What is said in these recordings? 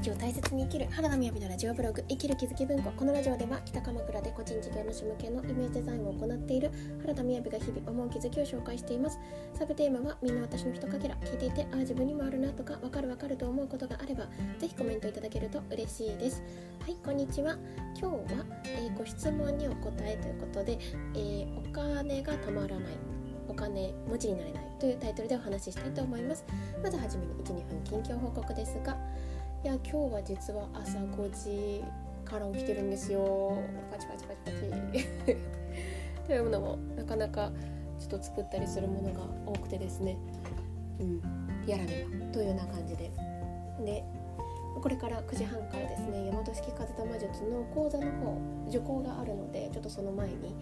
日を大切に生きる原田みやびのラジオブログ生きる気づき文庫このラジオでは北鎌倉で個人事業主向けのイメージデザインを行っている原田みやびが日々思う気づきを紹介しています。サブテーマはみんな私のひとかけら聞いていてああ自分にもあるなとかわかるわかると思うことがあればぜひコメントいただけると嬉しいです。はいこんにちは。今日は、えー、ご質問にお答えということで、えー、お金がたまらないお金持ちになれないというタイトルでお話ししたいと思います。まずはじめに12分近況報告ですがいや今日は実は朝5時から起きてるんですよ。パチパチパチパチ。というのもなかなかちょっと作ったりするものが多くてですね。うんやらねばというような感じで。でこれから9時半からですね大和式風玉術の講座の方受講があるのでちょっとその前に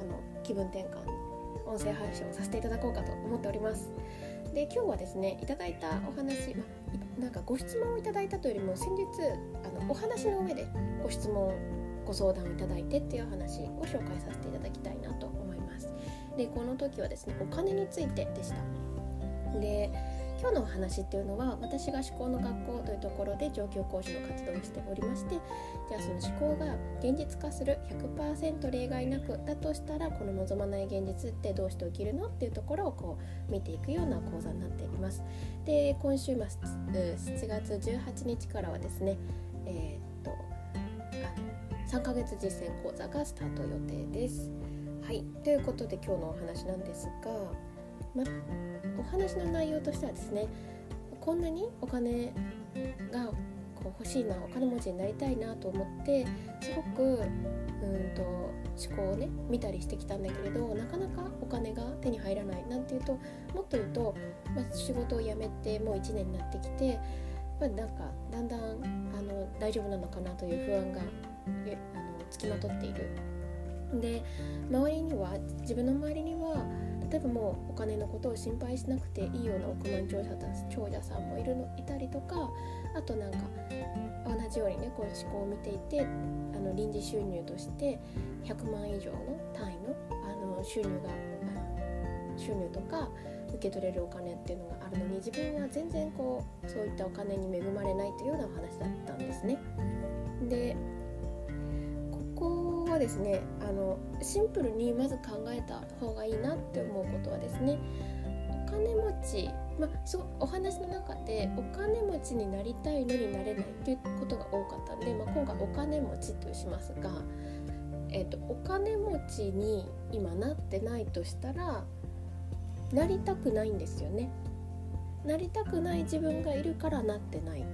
あの気分転換音声配信をさせていただこうかと思っております。で今日はですねいただいたお話、まなんかご質問をいただいたというよりも先日あのお話の上でご質問ご相談をいただいてっていう話を紹介させていただきたいなと思います。でこの時はですねお金についてでした。で今日のお話っていうのは私が思考の学校というところで上級講師の活動をしておりましてじゃあその思考が現実化する100%例外なくだとしたらこの望まない現実ってどうして起きるのっていうところをこう見ていくような講座になっています。で今週末7月18日からはですねえー、っと3ヶ月実践講座がスタート予定です。はい。ということで今日のお話なんですがま、お話の内容としてはですねこんなにお金がこう欲しいなお金持ちになりたいなと思ってすごくうんと思考をね見たりしてきたんだけれどなかなかお金が手に入らないなんていうともっと言うと、ま、仕事を辞めてもう1年になってきて、まあ、なんかだんだんあの大丈夫なのかなという不安がえあのつきまとっている。で周りには自分の周りには例えばもうお金のことを心配しなくていいような億万長者長者さんもいるのいたりとかあとなんか同じようにねこう思考を見ていてあの臨時収入として100万以上の単位のあの収入が収入とか受け取れるお金っていうのがあるのに自分は全然こうそういったお金に恵まれないというようなお話だったんですね。でですねあのシンプルにまず考えた方がいいなって思うことはですねお金持ちまあ、すごお話の中でお金持ちになりたいのになれないっていうことが多かったんで、まあ、今回お金持ちとしますが、えーと、お金持ちに今なってないとしたらなりたくないんですよね。なりたくない自分がいるからなってない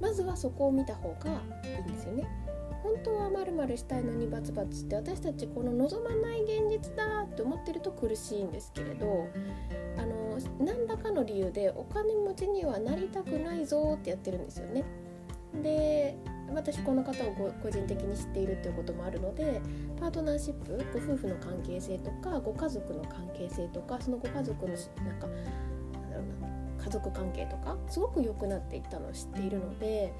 まずはそこを見た方がいいんですよね。本当はまるまるしたいのにバツバツって私たちこの望まない現実だって思ってると苦しいんですけれどあの何らかの理由でお金持ちにはなりたくないぞってやってるんですよね。で私この方を個人的に知っているっていうこともあるのでパートナーシップご夫婦の関係性とかご家族の関係性とかそのご家族のなんかなんだろうな家族関係とかすごく良くなっていったのを知っているので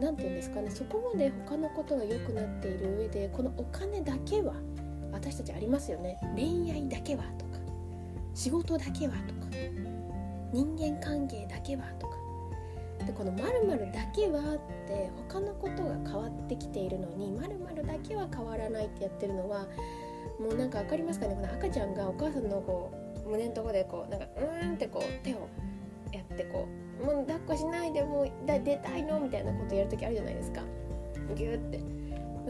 何て言うんですかねそこまで他のことが良くなっている上でこのお金だけは私たちありますよね。恋愛だけはとか仕事だけはとか人間関係だけはとか。でこの〇〇だけはって他のことが変わってきているのに〇〇だけは変わらないってやってるのはもうなんか分かりますかねこの赤ちゃんがお母さんのこう胸のとこでこうなんかうーんってこう手をやってこうもう抱っこしないでもう出たいのみたいなことやる時あるじゃないですかギューって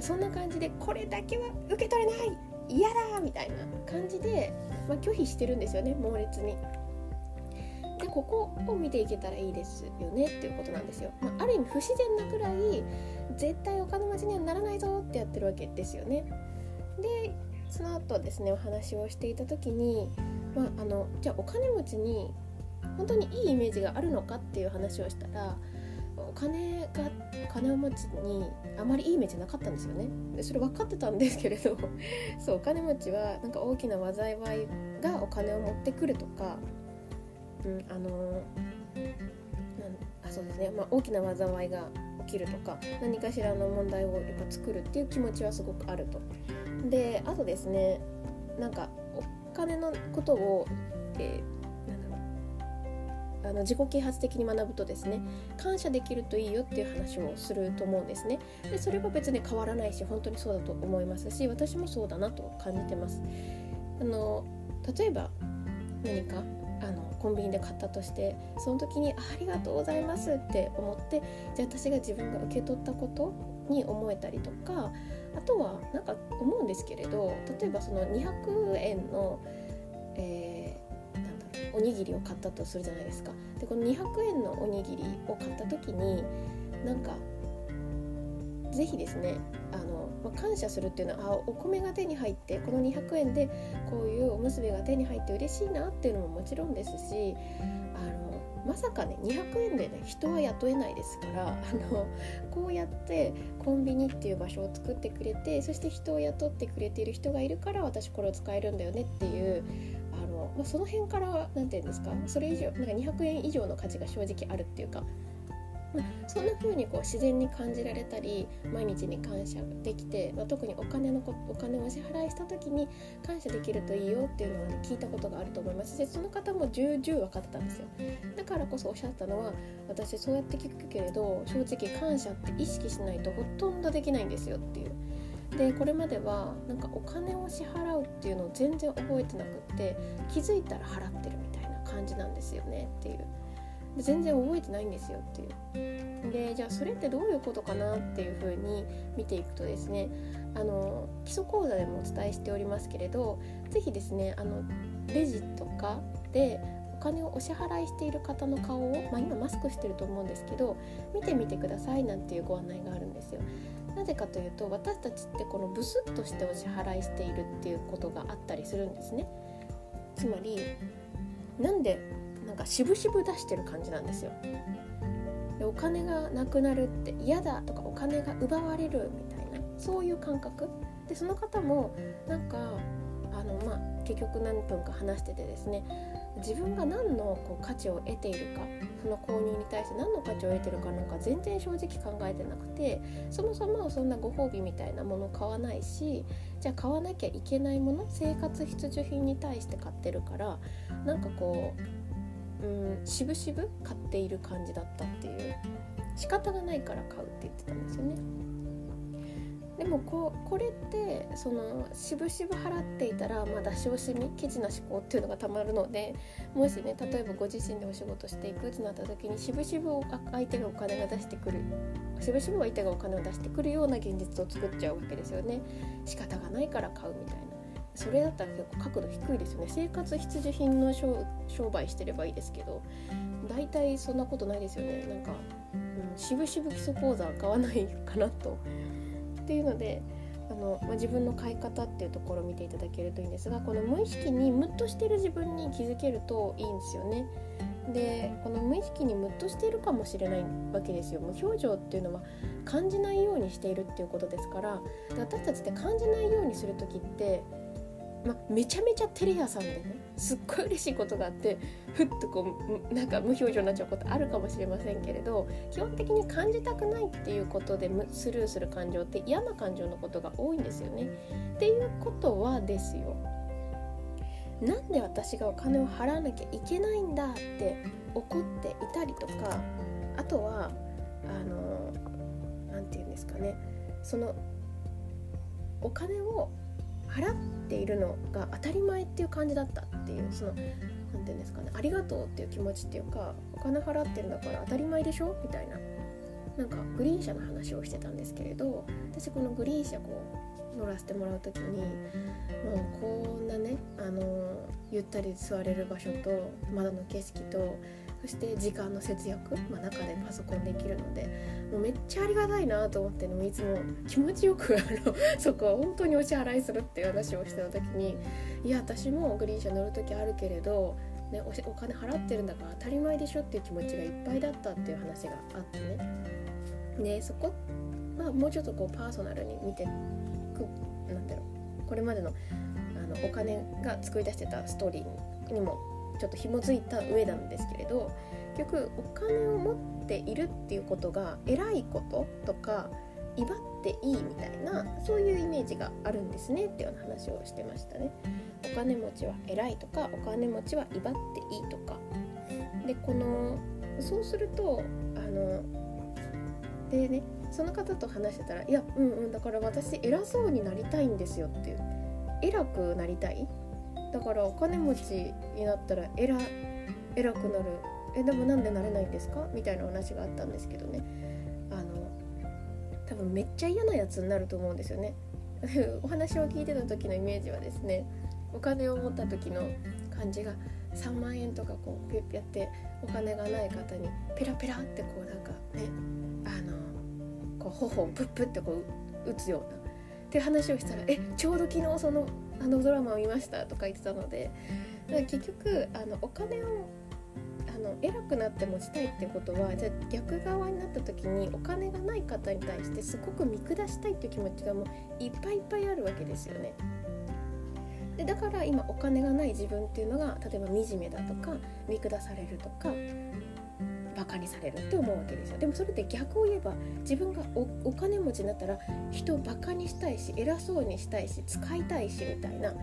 そんな感じでこれだけは受け取れない嫌だみたいな感じで、まあ、拒否してるんですよね猛烈に。でここを見ていけたらいいですよねっていうことなんですよ。まあ、ある意味不自然なくらい絶対お金持ちにはならないぞってやってるわけですよね。でその後ですねお話をしていた時に、まあ、あのじゃあお金持ちに本当にいいイメージがあるのかっていう話をしたらお金が金を持ちにあまりいいイメージなかったんですよねでそれ分かってたんですけれど そうお金持ちはなんか大きな災いがお金を持ってくるとか、うん、あのあそうですね、まあ、大きな災いが起きるとか何かしらの問題をやっぱ作るっていう気持ちはすごくあると。であとですねなんかお金のことを、えーあの自己啓発的に学ぶとですね感謝できるといいよっていう話をすると思うんですね。でそれは別に変わらないし本当にそうだと思いますし私もそうだなと感じてます。あの例えば何かあのコンビニで買ったとしてその時にありがとうございますって思ってじゃあ私が自分が受け取ったことに思えたりとかあとはなんか思うんですけれど例えばその200円の、えー、おにぎりを買ったとするじゃないですか。でこの200円のおにぎりを買った時になんかぜひですねあの、まあ、感謝するっていうのはあお米が手に入ってこの200円でこういうおむすびが手に入って嬉しいなっていうのももちろんですしあのまさかね200円でね人は雇えないですからあのこうやってコンビニっていう場所を作ってくれてそして人を雇ってくれている人がいるから私これを使えるんだよねっていうの、まあ、その辺から何て言うんですかそれ以上なんか200円以上の価値が正直あるっていうかまあ、そんな風にこう自然に感じられたり毎日に感謝できて、まあ、特にお金のこお金をお支払いした時に感謝できるといいよっていうのは、ね、聞いたことがあると思います。しその方も重々分かってたんですよ。だからこそおっしゃったのは私そうやって聞くけれど正直感謝って意識しないとほとんどできないんですよっていう。でこれまではなんかお金を支払うっていうのを全然覚えてなくって気づいたら払ってるみたいな感じなんですよねっていう。全然覚えてないんですよっていうでじゃあそれってどういうことかなっていうふうに見ていくとですねあの基礎講座でもお伝えしておりますけれど是非ですねあのレジとかでお金をお支払いしている方の顔を、まあ、今マスクしてると思うんですけど見てみてくださいなんていうご案内があるんですよ。なぜかというと私たちってこのブスッとしてお支払いしているっていうことがあったりするんですね。つまりなんでなんか渋々出してる感じなんですよでお金がなくなるって嫌だとかお金が奪われるみたいなそういう感覚でその方もなんかあのまあ結局何分か話しててですね自分が何のこう価値を得ているかその購入に対して何の価値を得てるかなんか全然正直考えてなくてそもそもそんなご褒美みたいなもの買わないしじゃあ買わなきゃいけないもの生活必需品に対して買ってるからなんかこううんしぶしぶ買っている感じだったっていう。仕方がないから買うって言ってたんですよね。でもここれってそのしぶしぶ払っていたら、まあ、出し惜しみケチな思考っていうのがたまるのでもしね例えばご自身でお仕事していくってなった時にしぶしぶ相手がお金が出してくるしぶしぶ相手がお金を出してくるような現実を作っちゃうわけですよね。仕方がないから買うみたいな。それだったら結構角度低いですよね。生活必需品の商売してればいいですけど大体そんなことないですよね。なんか、うん、しぶしぶ基礎講座は買わないかなとっていうのであの、まあ、自分の買い方っていうところを見ていただけるといいんですがこの無意識にムッとしてる自分に気づけるといいんですよね。でこの無意識にムッとしているかもしれないわけですよ無表情っていうのは感じないようにしているっていうことですから私たちって感じないようにする時ってまめちゃめちゃテレ屋さんでねすっごい嬉しいことがあってふっとこうなんか無表情になっちゃうことあるかもしれませんけれど基本的に感じたくないっていうことでスルーする感情って嫌な感情のことが多いんですよね。っていうことはですよなんで私がお金を払わなきゃいけないんだって怒っていたりとかあとはあの何て言うんですかねそのお金を払っているのが当たり前っていう感じだったっていうその何て言うんですかねありがとうっていう気持ちっていうかお金払ってるんだから当たり前でしょみたいななんかグリーン車の話をしてたんですけれど私このグリーン車こう乗らせてもらう時にもうこんなねあのゆったり座れる場所と窓の景色とそして時間の節約、まあ、中でパソコンできるのでもうめっちゃありがたいなと思ってのいつも気持ちよく そこは本当にお支払いするっていう話をしてた時にいや私もグリーン車乗る時あるけれど、ね、おお金払ってるんだから当たり前でしょっていう気持ちがいっぱいだったっていう話があってね。でそこはもうちょっとこうパーソナルに見てくなんだろうこれまでのあのお金が作り出してたストーリーにもちょっと紐づいた上なんですけれど結局お金を持っているっていうことが偉いこととか威張っていいみたいなそういうイメージがあるんですねっていうような話をしてましたね。お金持ちは偉いとかお金持ちは威張っていいとかでこのそうするとあのでねその方と話してたら「いやうんうんだから私偉そうになりたいんですよ」っていう偉くなりたいだからお金持ちになったら偉偉くなる。えでもなんでなれないんですか？みたいな話があったんですけどね。あの多分めっちゃ嫌なやつになると思うんですよね。お話を聞いてた時のイメージはですねお金を持った時の感じが3万円とかこうピュッピュってお金がない方にペラペラってこうなんかねあのこう頬をプップってこう打つような。って話をしたら「えちょうど昨日そのあのドラマを見ました」とか言ってたのでだから結局あのお金をあの偉くなって持ちたいってことはじゃあ逆側になった時にお金がない方に対してすごく見下したいっていう気持ちがもういっぱいいっぱいあるわけですよね。でだから今お金がない自分っていうのが例えば惨めだとか見下されるとかバカにされるって思うわけですよ。でもそれって逆を言えば自分がお金持ちになったら人をバカにしたいし偉そうにしたいし使いたいしみたいな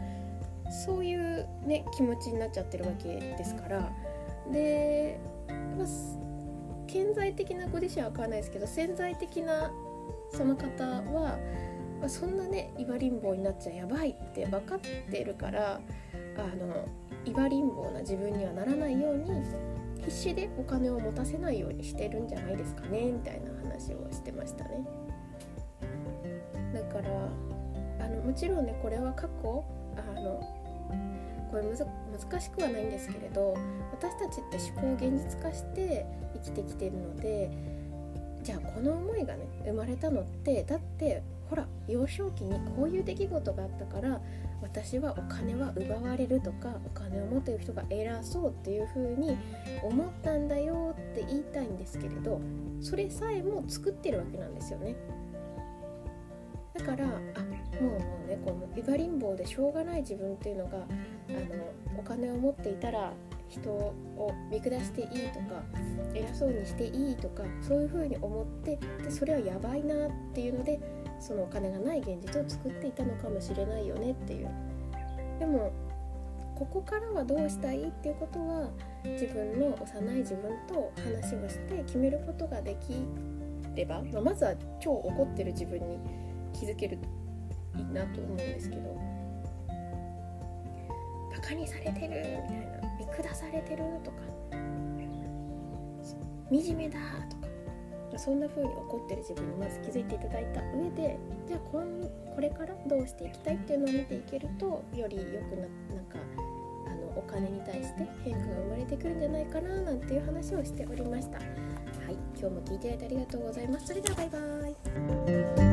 そういうね気持ちになっちゃってるわけですから。で、まあ、顕在的なご自身は分からないですけど潜在的なその方はまあ、そんなねイバリンボになっちゃやばいって分かってるからあのイバリンボな自分にはならないように必死でお金を持たせないようにしてるんじゃないですかねみたいな話をしてましたね。だからあのもちろんねこれは過去あのこれ難しくはないんですけれど私たちって思考を現実化して生きてきてるのでじゃあこの思いがね生まれたのってだってほら幼少期にこういう出来事があったから私はお金は奪われるとかお金を持っている人が偉そうっていう風に思ったんだよって言いたいんですけれどそれさえも作ってるわけなんですよね。だからあもうもうねこのビバリンボでしょうがない自分っていうのがあのお金を持っていたら人を見下していいとか偉そうにしていいとかそういう風に思ってでそれはやばいなっていうのでそのお金がない現実を作っていたのかもしれないよねっていう。でもここからはどうしたいっていうことは自分の幼い自分と話をして決めることができれば、まあ、まずは超怒ってる自分に気づけるといいなと思うんですけどバカにされてるみたいな見下されてるとか惨めだとかそんな風に怒ってる自分にまず気づいていただいた上でじゃあこんこれからどうしていきたいっていうのを見ていけるとより良くななんかあのお金に対して変化が生まれてくるんじゃないかななんていう話をしておりました。はい、今日も聞いていただいてありがとうございます。それではバイバイ。